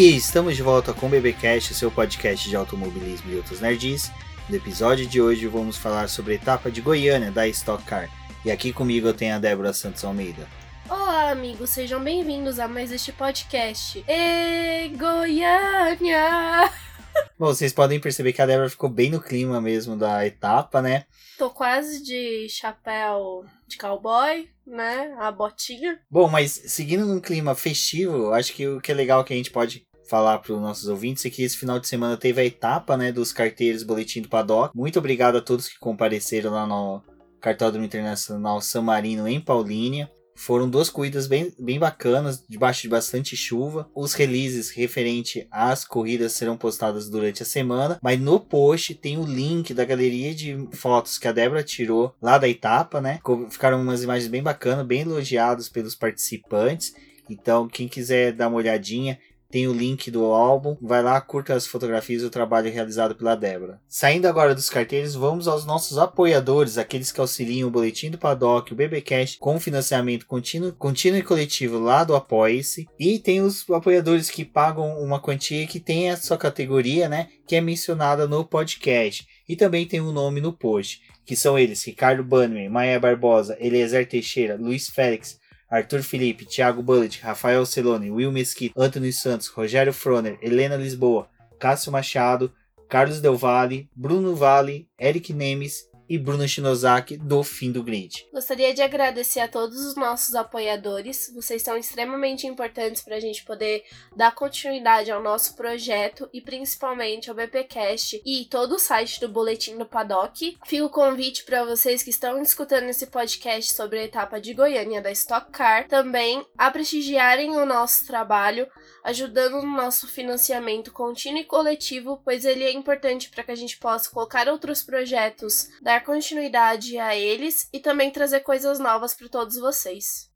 E estamos de volta com o BBcast, seu podcast de automobilismo e outros nerds. No episódio de hoje vamos falar sobre a etapa de Goiânia da Stock Car. E aqui comigo eu tenho a Débora Santos Almeida. Olá, amigos, sejam bem-vindos a mais este podcast. E Goiânia! Bom, vocês podem perceber que a Débora ficou bem no clima mesmo da etapa, né? Tô quase de chapéu de cowboy, né? A botinha. Bom, mas seguindo num clima festivo, acho que o que é legal que a gente pode falar para os nossos ouvintes é que esse final de semana teve a etapa, né, dos carteiros Boletim do Paddock. Muito obrigado a todos que compareceram lá no Cartódromo Internacional San Marino em Paulínia. Foram duas corridas bem, bem bacanas, debaixo de bastante chuva. Os releases referente às corridas serão postados durante a semana, mas no post tem o link da galeria de fotos que a Débora tirou lá da etapa, né? Ficaram umas imagens bem bacanas, bem elogiados pelos participantes. Então, quem quiser dar uma olhadinha, tem o link do álbum. Vai lá, curta as fotografias do trabalho realizado pela Débora. Saindo agora dos carteiros, vamos aos nossos apoiadores, aqueles que auxiliam o Boletim do Paddock, o BBcast, com financiamento contínuo, contínuo e coletivo lá do Apoie-se. E tem os apoiadores que pagam uma quantia que tem a sua categoria, né, que é mencionada no podcast. E também tem o um nome no post, que são eles, Ricardo Bannerman, Maia Barbosa, Eliezer Teixeira, Luiz Félix, Arthur Felipe, Thiago Bullet, Rafael Celone, Will Mesquita, Anthony Santos, Rogério Froner, Helena Lisboa, Cássio Machado, Carlos Del Valle, Bruno Vale, Eric Nemes e Bruno Shinozaki do Fim do Grid. Gostaria de agradecer a todos os nossos apoiadores. Vocês são extremamente importantes para a gente poder dar continuidade ao nosso projeto e principalmente ao BPcast e todo o site do Boletim do Paddock. Fica o convite para vocês que estão escutando esse podcast sobre a etapa de Goiânia da Stock Car também a prestigiarem o nosso trabalho, ajudando no nosso financiamento contínuo e coletivo, pois ele é importante para que a gente possa colocar outros projetos da dar continuidade a eles e também trazer coisas novas para todos vocês.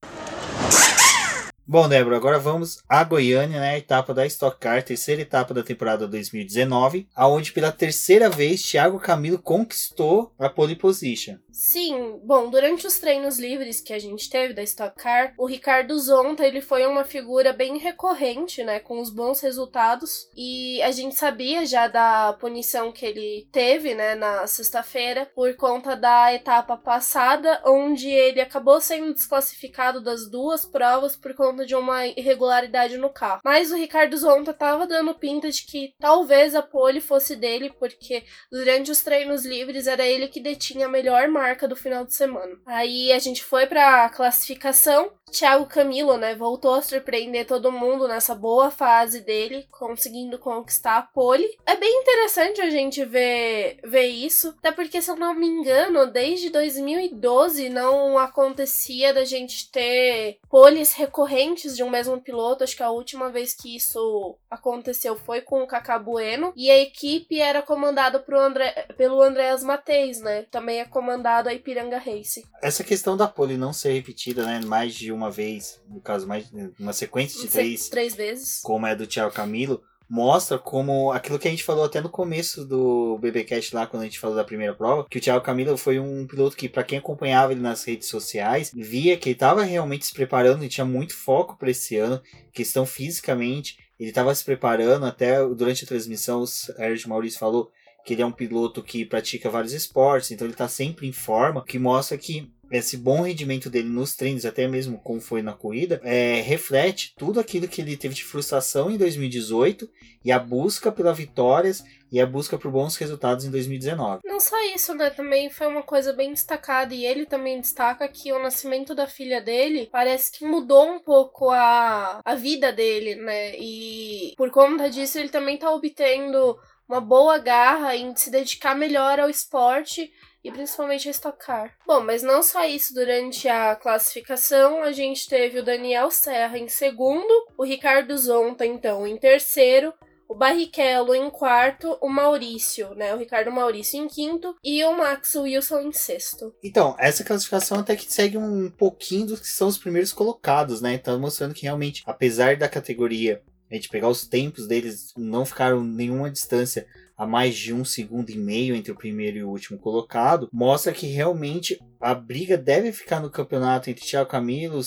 Bom, Débora, agora vamos a Goiânia, né? A etapa da Stock Car, terceira etapa da temporada 2019, aonde pela terceira vez Thiago Camilo conquistou a pole position. Sim, bom, durante os treinos livres que a gente teve da Stock Car, o Ricardo Zonta, ele foi uma figura bem recorrente, né, com os bons resultados, e a gente sabia já da punição que ele teve, né, na sexta-feira, por conta da etapa passada, onde ele acabou sendo desclassificado das duas provas por conta de uma irregularidade no carro. Mas o Ricardo Zonta tava dando pinta de que talvez a pole fosse dele, porque durante os treinos livres era ele que detinha a melhor marca do final de semana. Aí a gente foi pra classificação. Thiago Camilo, né, voltou a surpreender todo mundo nessa boa fase dele, conseguindo conquistar a pole. É bem interessante a gente ver, ver isso, até porque, se eu não me engano, desde 2012 não acontecia da gente ter poles recorrentes de um mesmo piloto. Acho que a última vez que isso aconteceu foi com o Kaká Bueno, e a equipe era comandada André, pelo Andréas Mateis, né? Também é comandada comparado a Ipiranga Race. Essa questão da pole não ser repetida, né, mais de uma vez, no caso, mais uma sequência de três, três vezes, como é do Thiago Camilo, mostra como aquilo que a gente falou até no começo do BBcast lá, quando a gente falou da primeira prova, que o Thiago Camilo foi um piloto que, para quem acompanhava ele nas redes sociais, via que ele estava realmente se preparando e tinha muito foco para esse ano, questão fisicamente, ele estava se preparando até durante a transmissão, o Sérgio Maurício falou que ele é um piloto que pratica vários esportes, então ele está sempre em forma, que mostra que esse bom rendimento dele nos treinos, até mesmo como foi na corrida, é, reflete tudo aquilo que ele teve de frustração em 2018 e a busca pelas vitórias e a busca por bons resultados em 2019. Não só isso, né? Também foi uma coisa bem destacada e ele também destaca que o nascimento da filha dele parece que mudou um pouco a, a vida dele, né? E por conta disso ele também tá obtendo uma boa garra em se dedicar melhor ao esporte e principalmente a estocar. Bom, mas não só isso, durante a classificação a gente teve o Daniel Serra em segundo, o Ricardo Zonta então em terceiro, o Barrichello em quarto, o Maurício, né, o Ricardo Maurício em quinto e o Max Wilson em sexto. Então, essa classificação até que segue um pouquinho dos que são os primeiros colocados, né? Então mostrando que realmente, apesar da categoria a gente pegar os tempos deles, não ficaram nenhuma distância a mais de um segundo e meio entre o primeiro e o último colocado, mostra que realmente a briga deve ficar no campeonato entre Thiago Camilo,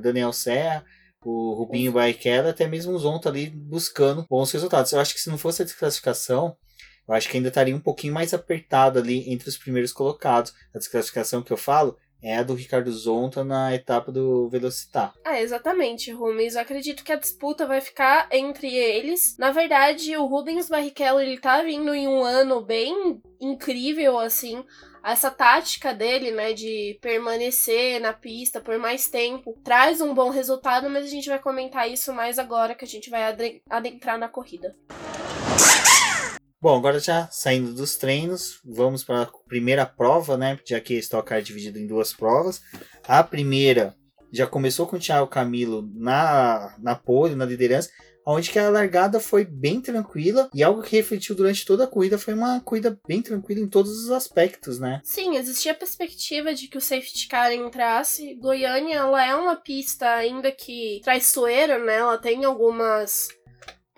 Daniel Serra, o Rubinho Barrichello, até mesmo o Zonta ali buscando bons resultados. Eu acho que se não fosse a desclassificação, eu acho que ainda estaria um pouquinho mais apertado ali entre os primeiros colocados. A desclassificação que eu falo é a do Ricardo Zonta na etapa do Velocitar. É, exatamente, Rubens. Eu acredito que a disputa vai ficar entre eles. Na verdade, o Rubens Barrichello, ele tá vindo em um ano bem incrível, assim. Essa tática dele, né, de permanecer na pista por mais tempo, traz um bom resultado, mas a gente vai comentar isso mais agora que a gente vai adentrar na corrida. Bom, agora já saindo dos treinos, vamos para a primeira prova, né? Já que Stock Car é dividido em duas provas. A primeira já começou com o Thiago Camilo na, na pole, na liderança, onde que a largada foi bem tranquila e algo que refletiu durante toda a corrida foi uma corrida bem tranquila em todos os aspectos, né? Sim, existia a perspectiva de que o safety car entrasse. Goiânia, ela é uma pista ainda que traiçoeira, né? Ela tem algumas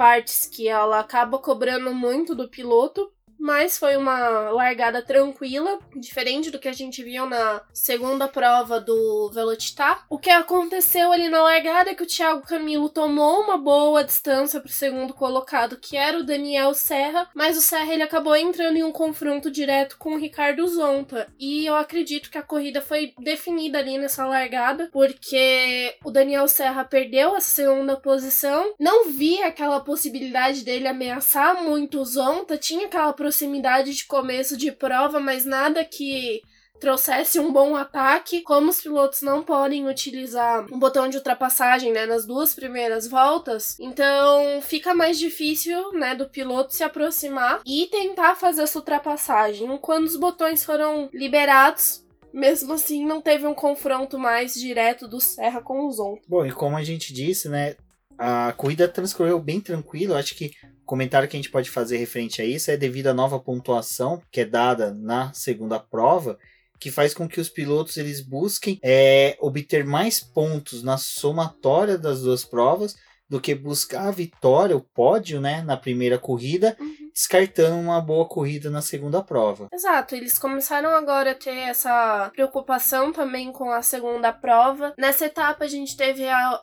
partes que ela acaba cobrando muito do piloto, mas foi uma largada tranquila, diferente do que a gente viu na segunda prova do Velocitar. O que aconteceu ali na largada é que o Thiago Camilo tomou uma boa distância para o segundo colocado, que era o Daniel Serra, mas o Serra ele acabou entrando em um confronto direto com o Ricardo Zonta. E eu acredito que a corrida foi definida ali nessa largada, porque o Daniel Serra perdeu a segunda posição, não via aquela possibilidade dele ameaçar muito o Zonta, tinha aquela proximidade de começo de prova, mas nada que trouxesse um bom ataque. Como os pilotos não podem utilizar um botão de ultrapassagem, né, nas duas primeiras voltas, então fica mais difícil, né, do piloto se aproximar e tentar fazer essa ultrapassagem. Quando os botões foram liberados, mesmo assim não teve um confronto mais direto do Serra com o Zon. Bom, e como a gente disse, né, a corrida transcorreu bem tranquilo. Acho que o comentário que a gente pode fazer referente a isso é devido à nova pontuação que é dada na segunda prova, que faz com que os pilotos eles busquem é, obter mais pontos na somatória das duas provas do que buscar a vitória, o pódio, né, na primeira corrida, uhum. Descartando uma boa corrida na segunda prova. Exato, eles começaram agora a ter essa preocupação também com a segunda prova. Nessa etapa a gente teve a,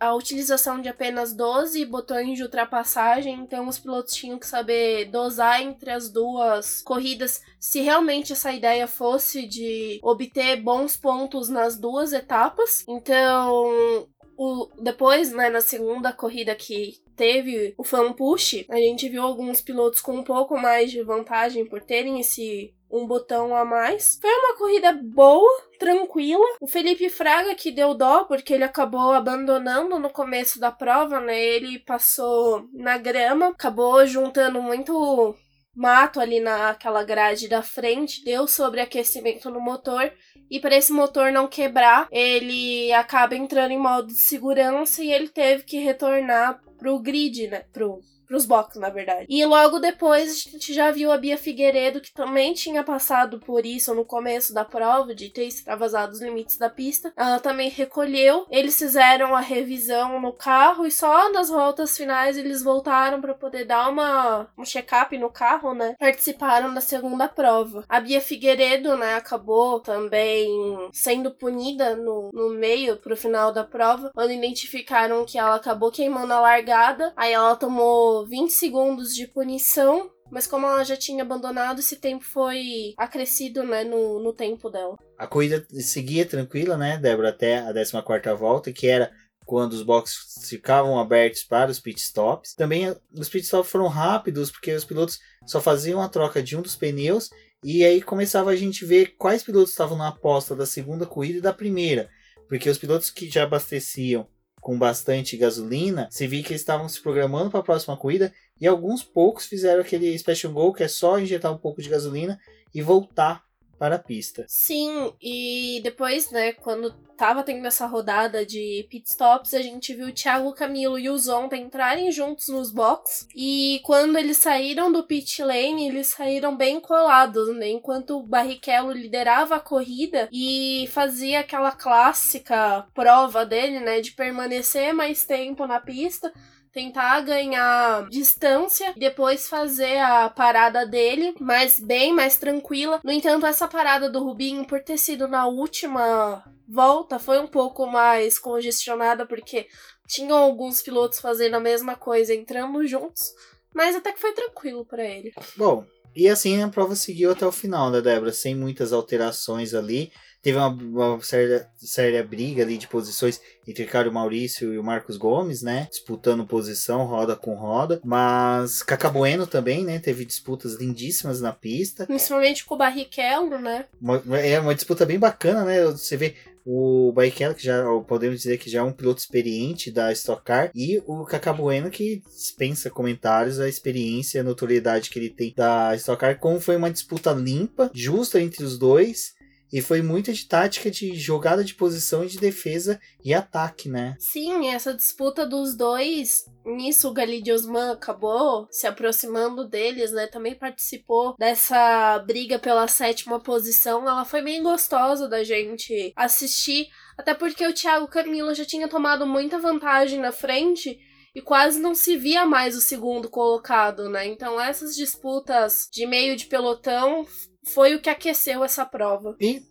a utilização de apenas 12 botões de ultrapassagem, então os pilotos tinham que saber dosar entre as duas corridas se realmente essa ideia fosse de obter bons pontos nas duas etapas. Então, o, depois, né, na segunda corrida que teve o fan push, a gente viu alguns pilotos com um pouco mais de vantagem por terem esse um botão a mais. Foi uma corrida boa, tranquila. O Felipe Fraga que deu dó porque ele acabou abandonando no começo da prova, né? Ele passou na grama, acabou juntando muito mato ali naquela grade da frente, deu sobreaquecimento no motor e para esse motor não quebrar, ele acaba entrando em modo de segurança e ele teve que retornar pro grid, né, pro pros boxes, na verdade. E logo depois a gente já viu a Bia Figueiredo, que também tinha passado por isso no começo da prova, de ter extravasado os limites da pista. Ela também recolheu. Eles fizeram a revisão no carro e só nas voltas finais eles voltaram para poder dar uma um check-up no carro, né? Participaram da segunda prova. A Bia Figueiredo, né, acabou também sendo punida no, no meio pro final da prova, quando identificaram que ela acabou queimando a largada. Aí ela tomou 20 segundos de punição, mas como ela já tinha abandonado, esse tempo foi acrescido, né, no, no tempo dela. A corrida seguia tranquila, né, Débora, até a 14 volta, que era quando os boxes ficavam abertos para os pitstops. Também os pitstops foram rápidos, porque os pilotos só faziam a troca de um dos pneus e aí começava a gente ver quais pilotos estavam na aposta da segunda corrida e da primeira. Porque os pilotos que já abasteciam com bastante gasolina, se viu que eles estavam se programando para a próxima corrida e alguns poucos fizeram aquele special goal que é só injetar um pouco de gasolina e voltar para a pista. Sim, e depois, né, quando tava tendo essa rodada de pit stops, a gente viu o Thiago Camilo e o Zonta entrarem juntos nos box. E quando eles saíram do pit lane, eles saíram bem colados, né? Enquanto o Barrichello liderava a corrida e fazia aquela clássica prova dele, né, de permanecer mais tempo na pista tentar ganhar distância e depois fazer a parada dele, mas bem mais tranquila. No entanto, essa parada do Rubinho, por ter sido na última volta, foi um pouco mais congestionada, porque tinham alguns pilotos fazendo a mesma coisa, entrando juntos. Mas até que foi tranquilo para ele. Bom, e assim a prova seguiu até o final, né, Débora? Sem muitas alterações ali. Teve uma, uma séria, séria briga ali de posições entre Ricardo Maurício e o Marcos Gomes, né? Disputando posição, roda com roda. Mas Cacabueno também, né? Teve disputas lindíssimas na pista. Principalmente com o Barrichello, né? Uma, é uma disputa bem bacana, né? Você vê o Barrichello, que já podemos dizer que já é um piloto experiente da Stock Car, e o Cacabueno, que dispensa comentários a experiência e a notoriedade que ele tem da Stock Car, como foi uma disputa limpa, justa entre os dois, e foi muito de tática de jogada de posição e de defesa e ataque, né? Sim, essa disputa dos dois, nisso o Galide Osman acabou se aproximando deles, né? Também participou dessa briga pela sétima posição. Ela foi bem gostosa da gente assistir, até porque o Thiago Camilo já tinha tomado muita vantagem na frente e quase não se via mais o segundo colocado, né? Então essas disputas de meio de pelotão foi o que aqueceu essa prova. E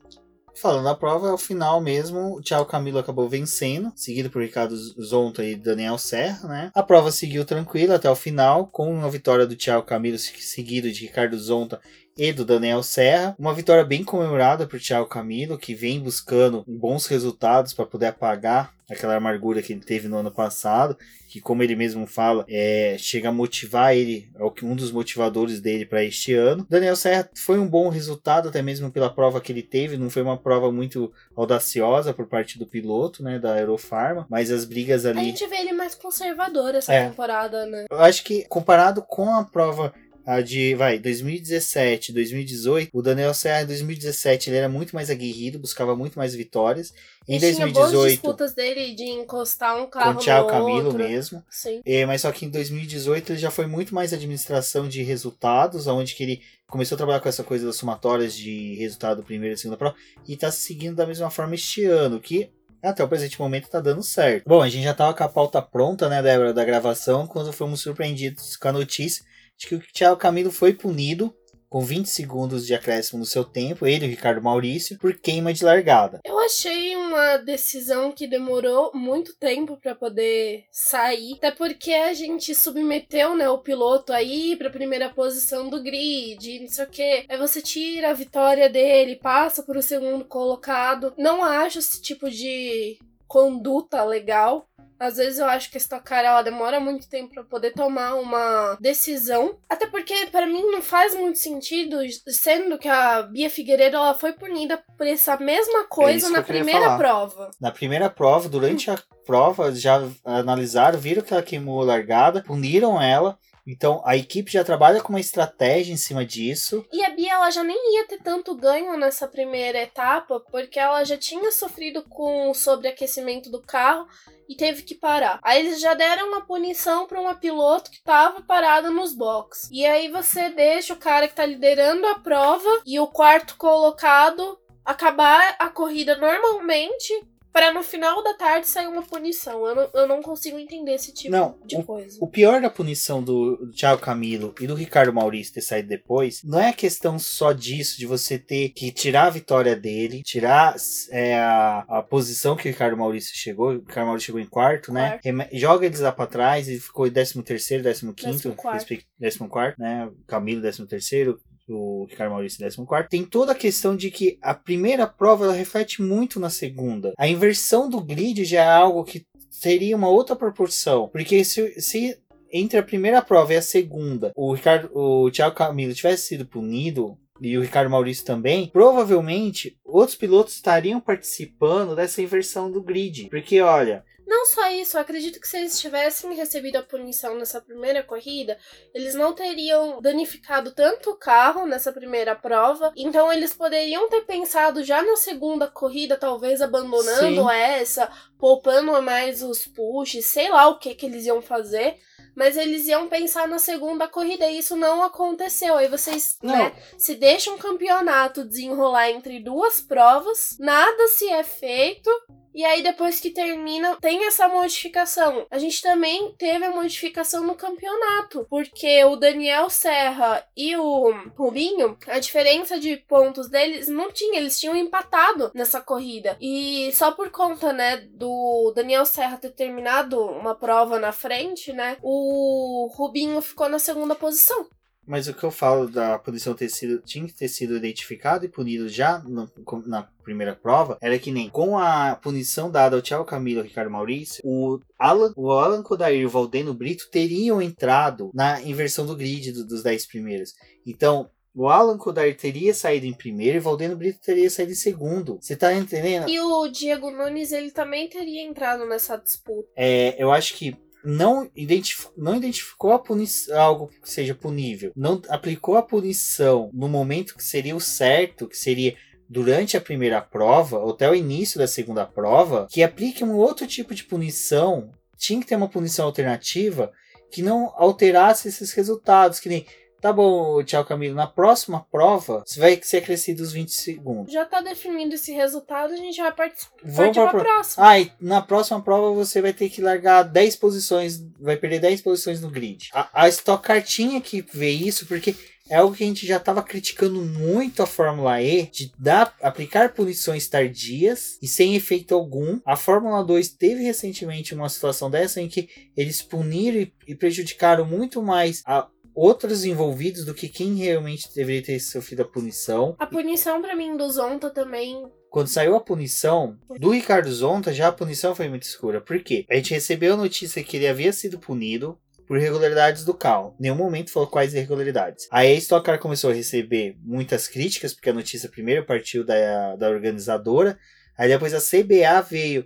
falando da prova, ao final mesmo, o Thiago Camilo acabou vencendo, seguido por Ricardo Zonta e Daniel Serra, né? A prova seguiu tranquila até o final, com uma vitória do Thiago Camilo seguido de Ricardo Zonta e do Daniel Serra. Uma vitória bem comemorada por Thiago Camilo, que vem buscando bons resultados para poder apagar aquela amargura que ele teve no ano passado, que como ele mesmo fala, é, chega a motivar ele, é um dos motivadores dele para este ano. Daniel Serra foi um bom resultado, até mesmo pela prova que ele teve, não foi uma prova muito audaciosa por parte do piloto, né, da Aerofarma, mas as brigas ali... A gente vê ele mais conservador essa é. temporada, né? Eu acho que comparado com a prova a de, vai, 2017, 2018, o Daniel Serra em 2017 ele era muito mais aguerrido, buscava muito mais vitórias. Em e 2018, tinha disputas dele de encostar um carro com o Thiago Camilo outro. mesmo. Sim. É, mas só que em 2018 ele já foi muito mais administração de resultados, onde que ele começou a trabalhar com essa coisa das somatórias de resultado primeira e segunda prova e está seguindo da mesma forma este ano, que até o presente momento tá dando certo. Bom, a gente já tava com a pauta pronta, né, Débora, da gravação, quando fomos surpreendidos com a notícia de que o Thiago Camilo foi punido com 20 segundos de acréscimo no seu tempo, ele e o Ricardo Maurício, por queima de largada. Eu achei uma decisão que demorou muito tempo para poder sair, até porque a gente submeteu, né, o piloto aí para primeira posição do grid, não sei o que. Aí você tira a vitória dele, passa para o segundo colocado. Não acho esse tipo de conduta legal. Às vezes eu acho que a Stock Car ela demora muito tempo para poder tomar uma decisão, até porque para mim não faz muito sentido, sendo que a Bia Figueiredo ela foi punida por essa mesma coisa é na primeira prova. Na primeira prova, durante a prova, já analisaram, viram que ela queimou a largada, puniram ela. Então a equipe já trabalha com uma estratégia em cima disso. E a Bia ela já nem ia ter tanto ganho nessa primeira etapa, porque ela já tinha sofrido com o sobreaquecimento do carro e teve que parar. Aí eles já deram uma punição para uma piloto que estava parada nos boxes. E aí você deixa o cara que está liderando a prova e o quarto colocado acabar a corrida normalmente para no final da tarde sair uma punição. Eu não, eu não consigo entender esse tipo não, de o, coisa. O pior da punição do, do Thiago Camilo e do Ricardo Maurício ter saído depois não é a questão só disso, de você ter que tirar a vitória dele, tirar é, a, a posição que o Ricardo Maurício chegou. O Ricardo Maurício chegou em quarto, né? Joga eles lá pra trás e ficou em 13 terceiro, 15 quinto, 14 quarto, né? Camilo 13 terceiro, o Ricardo Maurício 14, tem toda a questão de que a primeira prova ela reflete muito na segunda. A inversão do grid já é algo que seria uma outra proporção, porque se, se entre a primeira prova e a segunda, o Ricardo, o Thiago Camilo tivesse sido punido, e o Ricardo Maurício também, provavelmente outros pilotos estariam participando dessa inversão do grid. Porque, olha, não só isso, eu acredito que se eles tivessem recebido a punição nessa primeira corrida, eles não teriam danificado tanto o carro nessa primeira prova. Então eles poderiam ter pensado já na segunda corrida, talvez abandonando Sim. essa, poupando mais os pushes, sei lá o que, que eles iam fazer mas eles iam pensar na segunda corrida e isso não aconteceu. Aí vocês, né, se deixam um campeonato desenrolar entre duas provas, nada se é feito. E aí, depois que termina, tem essa modificação. A gente também teve a modificação no campeonato, porque o Daniel Serra e o Rubinho, a diferença de pontos deles não tinha, eles tinham empatado nessa corrida. E só por conta, né, do Daniel Serra ter terminado uma prova na frente, né, o Rubinho ficou na segunda posição. Mas o que eu falo da punição ter sido. tinha que ter sido identificado e punido já no- na primeira prova, era que nem com a punição dada ao Thiago Camilo e Ricardo Maurício, o Alan, o Alan Kodair e o Valdeno Brito teriam entrado na inversão do grid do- dos 10 primeiros. Então. O Alan Kodair teria saído em primeiro e o Valdeno Brito teria saído em segundo. Você tá entendendo? E o Diego Nunes, ele também teria entrado nessa disputa. É, eu acho que não, identif não identificou a punição, algo que seja punível, não aplicou a punição no momento que seria o certo, que seria durante a primeira prova, ou até o início da segunda prova, que aplique um outro tipo de punição. Tinha que ter uma punição alternativa que não alterasse esses resultados, que nem Tá bom, tchau Camilo. Na próxima prova, você vai ser acrescido os 20 segundos. Já tá definido esse resultado, a gente vai partir Vamos pra pra próxima. Ah, e na próxima prova você vai ter que largar 10 posições, vai perder 10 posições no grid. A, a Stock Car tinha que ver isso porque é algo que a gente já estava criticando muito a Fórmula E, de dar, aplicar punições tardias e sem efeito algum. A Fórmula 2 teve recentemente uma situação dessa em que eles puniram e, e prejudicaram muito mais a outros envolvidos do que quem realmente deveria ter sofrido a punição. A punição pra mim do Zonta também. Quando saiu a punição do Ricardo Zonta, já a punição foi muito escura. Por quê? A gente recebeu a notícia que ele havia sido punido por irregularidades do carro. Em nenhum momento falou quais irregularidades. Aí a Stock Car começou a receber muitas críticas, porque a notícia primeiro partiu da, da organizadora. Aí depois a CBA veio.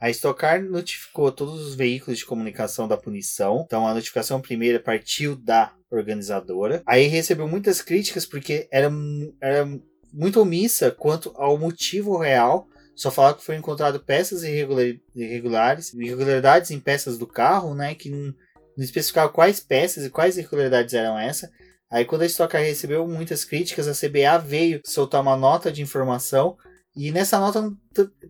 A Stock Car notificou todos os veículos de comunicação da punição. Então a notificação primeira partiu da organizadora. Aí recebeu muitas críticas porque era, era muito omissa quanto ao motivo real. Só falava que foi encontrado peças irregular- irregulares, irregularidades em peças do carro, né? Que não, não especificava quais peças e quais irregularidades eram essas. Aí quando a Stock Car recebeu muitas críticas, a CBA veio soltar uma nota de informação e nessa nota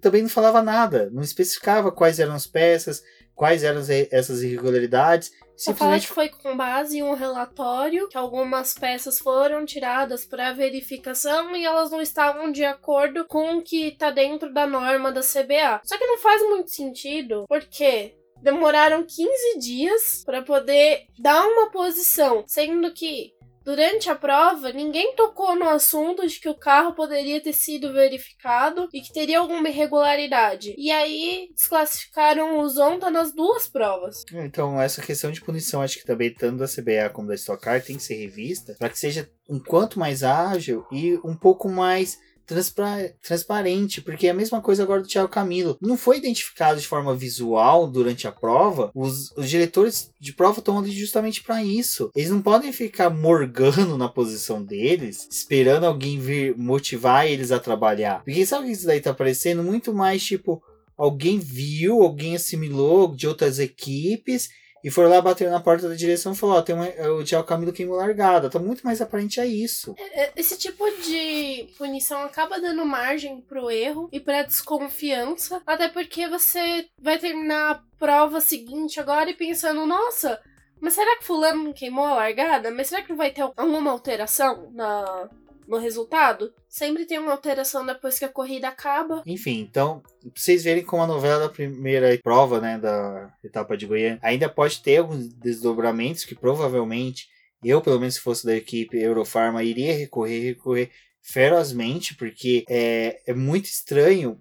também não falava nada, não especificava quais eram as peças, quais eram as- essas irregularidades. Só fala Simplesmente que foi com base em um relatório que algumas peças foram tiradas para verificação e elas não estavam de acordo com o que tá dentro da norma da CBA. Só que não faz muito sentido, porque demoraram 15 dias para poder dar uma posição, sendo que Durante a prova, ninguém tocou no assunto de que o carro poderia ter sido verificado e que teria alguma irregularidade. E aí desclassificaram o Zonta nas duas provas. Então, essa questão de punição, acho que também, tanto da CBA como da Stock Car, tem que ser revista para que seja um quanto mais ágil e um pouco mais transpa- transparente, porque é a mesma coisa agora do Thiago Camilo. Não foi identificado de forma visual durante a prova. Os, os diretores de prova estão justamente para isso. Eles não podem ficar morgando na posição deles, esperando alguém vir motivar eles a trabalhar. Porque sabe que isso daí tá parecendo? Muito mais tipo alguém viu, alguém assimilou de outras equipes e foi lá bater na porta da direção e falou: Ó, tem uma, o Thiago Camilo queimou largada. Tá muito mais aparente a isso. É, Esse tipo de punição acaba dando margem pro erro e pra desconfiança, até porque você vai terminar a prova seguinte agora e pensando, nossa, mas será que fulano queimou a largada? Mas será que vai ter alguma alteração na, no resultado? Sempre tem uma alteração depois que a corrida acaba. Enfim, então, pra vocês verem como a novela da primeira prova, né, da etapa de Goiânia, ainda pode ter alguns desdobramentos que provavelmente eu, pelo menos se fosse da equipe Eurofarma, iria recorrer, recorrer ferozmente, porque é, é muito estranho.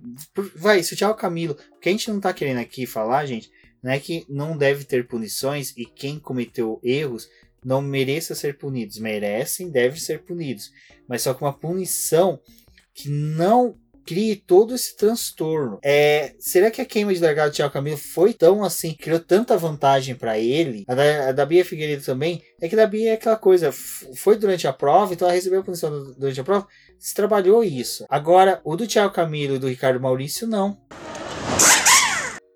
Vai, se o Thiago Camilo, o que a gente não tá querendo aqui falar, gente, não é que não deve ter punições e quem cometeu erros não mereça ser punidos. Merecem, devem ser punidos. Mas só que uma punição que não crie todo esse transtorno. É, será que a queima de largada do Thiago Camilo foi tão assim, criou tanta vantagem para ele? A da, a da Bia Figueiredo também. É que da Bia é aquela coisa, foi durante a prova, então ela recebeu a punição du- durante a prova, se trabalhou isso. Agora, o do Thiago Camilo e do Ricardo Maurício, não.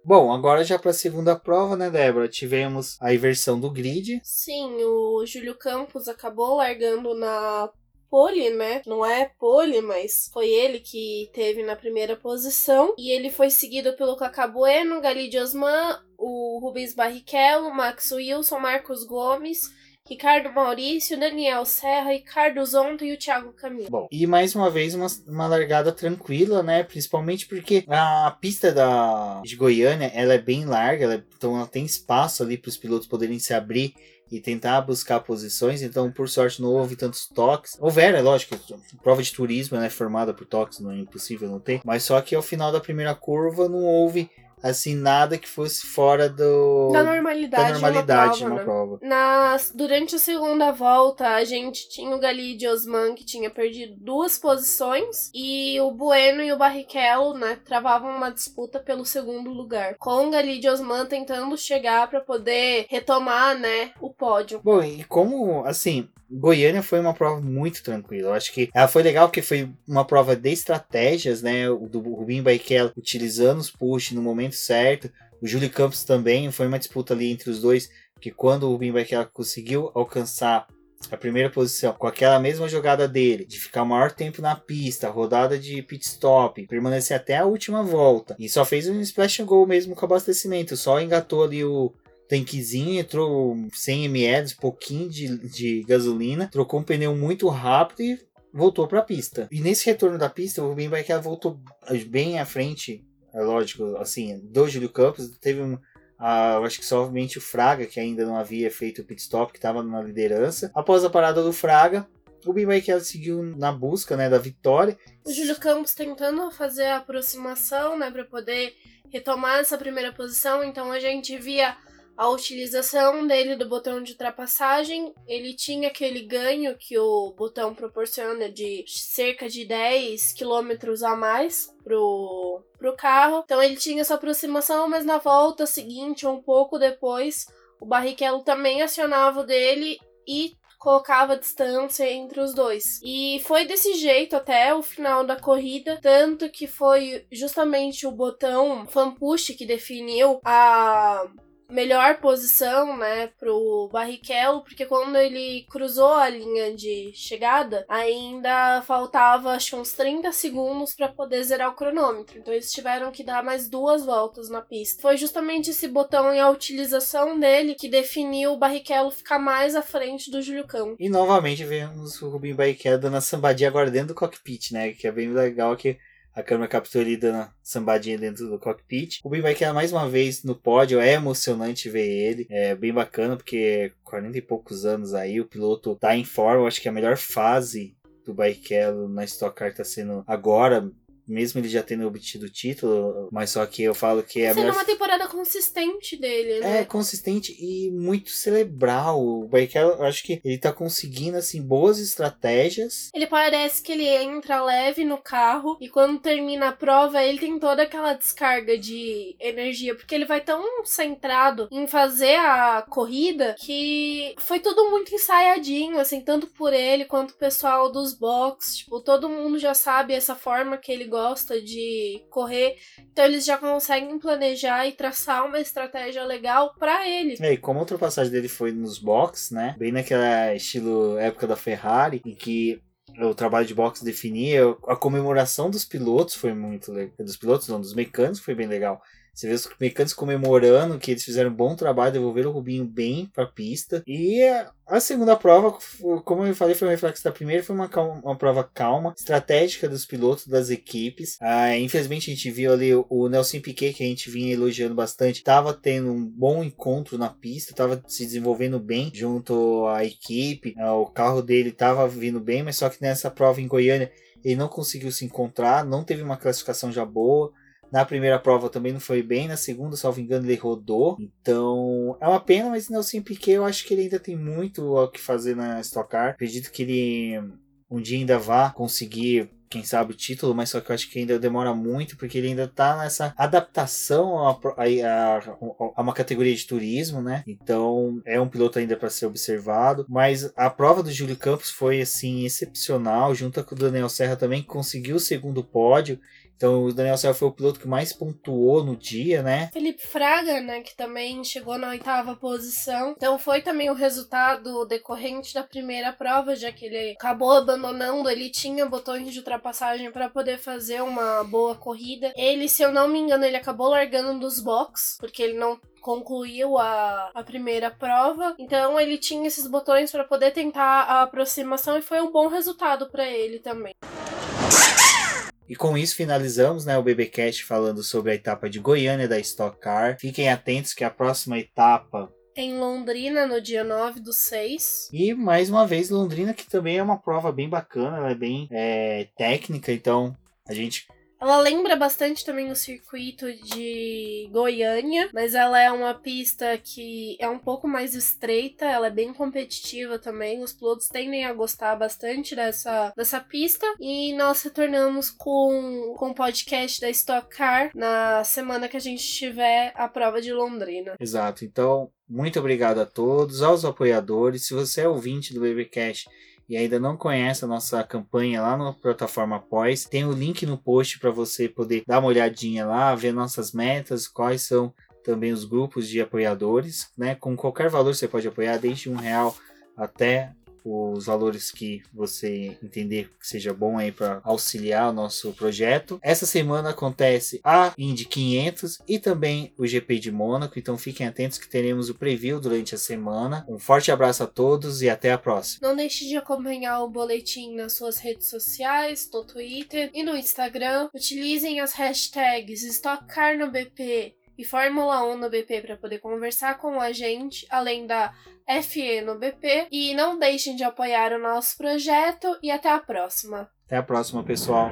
Bom, agora já para a segunda prova, né, Débora? Tivemos a inversão do grid. Sim, o Júlio Campos acabou largando na pole, né? Não é pole, mas foi ele que teve na primeira posição. E ele foi seguido pelo Cacá Bueno, Galide Osman, o Rubens Barrichello, Max Wilson, Marcos Gomes. Ricardo Maurício, Daniel Serra, Ricardo Zonta e o Thiago Camilo. Bom, e mais uma vez uma, uma largada tranquila, né? Principalmente porque a pista da, de Goiânia ela é bem larga, ela, então ela tem espaço ali para os pilotos poderem se abrir e tentar buscar posições, então por sorte não houve tantos toques. Houveram, é lógico, prova de turismo né, formada por toques, não é impossível não ter, mas só que ao final da primeira curva não houve assim, nada que fosse fora do da normalidade, da normalidade de uma numa prova. prova. Né? Nas, durante a segunda volta, a gente tinha o Galide Osman, que tinha perdido duas posições, e o Bueno e o Barrichello, né, travavam uma disputa pelo segundo lugar, com o Galide Osman tentando chegar para poder retomar, né, o pódio. Bom, e como, assim, Goiânia foi uma prova muito tranquila. Eu acho que ela foi legal porque foi uma prova de estratégias, né? O do Rubinho Barrichello utilizando os push no momento certo. O Júlio Campos também foi uma disputa ali entre os dois, que quando o Rubinho Barrichello conseguiu alcançar a primeira posição com aquela mesma jogada dele, de ficar o maior tempo na pista, rodada de pit stop, permanecer até a última volta e só fez um splash and go mesmo com abastecimento, só engatou ali o tanquezinho, entrou 100 ml, pouquinho de, de gasolina, trocou um pneu muito rápido e voltou para a pista. E nesse retorno da pista, o Rubinho Barrichello voltou bem à frente, é lógico, assim, do Júlio Campos, teve um acho que somente o Fraga, que ainda não havia feito o pit stop, que estava na liderança. Após a parada do Fraga, o Barrichello seguiu na busca né, da vitória. O Júlio Campos tentando fazer a aproximação né, para poder retomar essa primeira posição, então a gente via a utilização dele do botão de ultrapassagem, ele tinha aquele ganho que o botão proporciona de cerca de 10 km a mais pro, pro carro. Então ele tinha essa aproximação, mas na volta seguinte, um pouco depois, o Barrichello também acionava o dele e colocava distância entre os dois. E foi desse jeito até o final da corrida, tanto que foi justamente o botão fan push que definiu a melhor posição, né, pro Barrichello, porque quando ele cruzou a linha de chegada, ainda faltava acho que uns 30 segundos para poder zerar o cronômetro. Então eles tiveram que dar mais duas voltas na pista. Foi justamente esse botão e a utilização dele que definiu o Barrichello ficar mais à frente do Júlio Campos. E novamente vemos o Rubinho Barrichello dando a sambadinha agora do cockpit, né, que é bem legal que a câmera captura ele dando sambadinha dentro do cockpit. O Ben Barrichello mais uma vez no pódio, é emocionante ver ele, é bem bacana porque 40 e poucos anos aí, o piloto tá em forma, acho que a melhor fase do Barrichello na Stock Car tá sendo agora, mesmo ele já tendo obtido o título, mas só que eu falo que é melhor... uma temporada consistente dele, né? É, consistente e muito cerebral. O Barrichello, eu acho que ele tá conseguindo, assim, boas estratégias. Ele parece que ele entra leve no carro e quando termina a prova, ele tem toda aquela descarga de energia, porque ele vai tão centrado em fazer a corrida que foi tudo muito ensaiadinho, assim, tanto por ele quanto o pessoal dos box. Tipo, todo mundo já sabe essa forma que ele gosta de correr, então eles já conseguem planejar e traçar uma estratégia legal para ele. É, e como a ultrapassagem dele foi nos box, né? Bem naquela estilo época da Ferrari, em que o trabalho de boxe definia, a comemoração dos pilotos foi muito legal. Dos pilotos, não, dos mecânicos foi bem legal. Você vê os mecânicos comemorando que eles fizeram um bom trabalho, devolveram o Rubinho bem para a pista. E a segunda prova, como eu falei, foi um reflexo da primeira, foi uma, calma, uma prova calma, estratégica dos pilotos, das equipes. Ah, infelizmente a gente viu ali o, Nelson Piquet, que a gente vinha elogiando bastante, estava tendo um bom encontro na pista, estava se desenvolvendo bem junto à equipe. Ah, o carro dele estava vindo bem, mas só que nessa prova em Goiânia ele não conseguiu se encontrar, não teve uma classificação já boa. Na primeira prova também não foi bem, na segunda, salvo engano, ele rodou. Então é uma pena, mas Nelson Piquet eu acho que ele ainda tem muito o que fazer na Stock Car. Acredito que ele um dia ainda vá conseguir quem sabe o título, mas só que eu acho que ainda demora muito, porque ele ainda tá nessa adaptação a, a, a, a uma categoria de turismo, né? Então é um piloto ainda para ser observado. Mas a prova do Júlio Campos foi assim excepcional, junto com o Daniel Serra também, que conseguiu o segundo pódio Então o Daniel Serra foi o piloto que mais pontuou no dia, né? Felipe Fraga, né, que também chegou na oitava posição. Então foi também o resultado decorrente da primeira prova, já que ele acabou abandonando, ele tinha botões de ultrapassagem para poder fazer uma boa corrida. Ele, se eu não me engano, ele acabou largando dos box, porque ele não concluiu a, a primeira prova. Então ele tinha esses botões para poder tentar a aproximação e foi um bom resultado para ele também. E com isso finalizamos né, o BBcast falando sobre a etapa de Goiânia da Stock Car. Fiquem atentos que a próxima etapa em Londrina no dia 9 do 6. E mais uma vez, Londrina, que também é uma prova bem bacana, ela é bem é, técnica, então a gente ela lembra bastante também o circuito de Goiânia, mas ela é uma pista que é um pouco mais estreita, ela é bem competitiva também. Os pilotos tendem a gostar bastante dessa, dessa pista. E nós retornamos com, com o podcast da Stock Car na semana que a gente tiver a prova de Londrina. Exato. Então, muito obrigado a todos, aos apoiadores. Se você é ouvinte do Babycast e ainda não conhece a nossa campanha lá na plataforma Pós, tem o link no post para você poder dar uma olhadinha lá, ver nossas metas, quais são também os grupos de apoiadores, né? Com qualquer valor você pode apoiar, desde um real até os valores que você entender que seja bom aí para auxiliar o nosso projeto. Essa semana acontece a Indy 500 e também o GP de Mônaco, então fiquem atentos que teremos o preview durante a semana. Um forte abraço a todos e até a próxima. Não deixe de acompanhar o boletim nas suas redes sociais, no Twitter e no Instagram. Utilizem as hashtags StockCarNoBP e Fórmula 1 no BP para poder conversar com a gente, além da FE no BP. E não deixem de apoiar o nosso projeto e até a próxima. Até a próxima, pessoal.